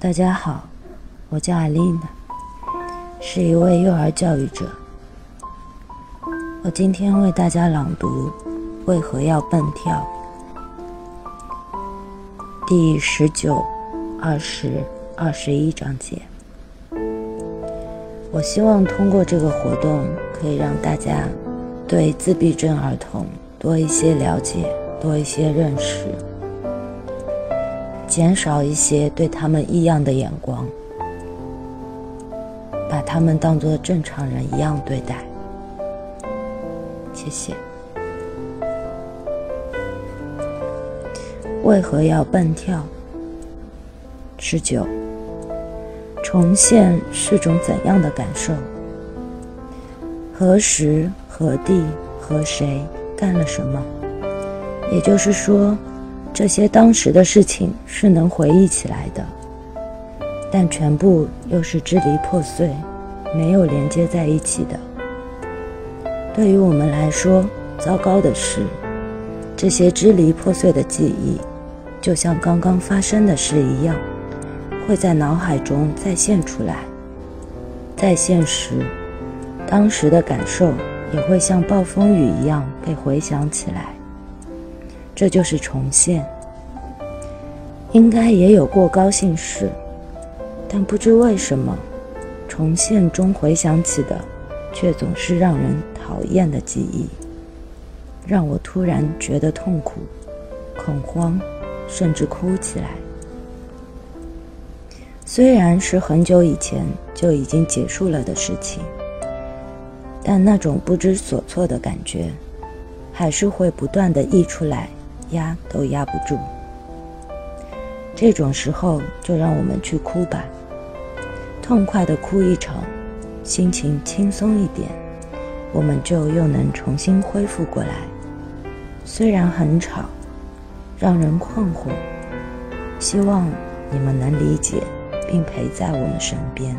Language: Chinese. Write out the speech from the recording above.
大家好，我叫阿丽娜，是一位幼儿教育者。我今天为大家朗读《为何要蹦跳》第十九、二十、二十一章节。我希望通过这个活动，可以让大家对自闭症儿童多一些了解，多一些认识。减少一些对他们异样的眼光，把他们当作正常人一样对待。谢谢。为何要蹦跳？十九。重现是种怎样的感受？何时、何地、和谁干了什么？也就是说。这些当时的事情是能回忆起来的，但全部又是支离破碎，没有连接在一起的。对于我们来说，糟糕的是，这些支离破碎的记忆，就像刚刚发生的事一样，会在脑海中再现出来。在现时，当时的感受也会像暴风雨一样被回想起来。这就是重现，应该也有过高兴事，但不知为什么，重现中回想起的，却总是让人讨厌的记忆，让我突然觉得痛苦、恐慌，甚至哭起来。虽然是很久以前就已经结束了的事情，但那种不知所措的感觉，还是会不断的溢出来。压都压不住，这种时候就让我们去哭吧，痛快的哭一场，心情轻松一点，我们就又能重新恢复过来。虽然很吵，让人困惑，希望你们能理解并陪在我们身边。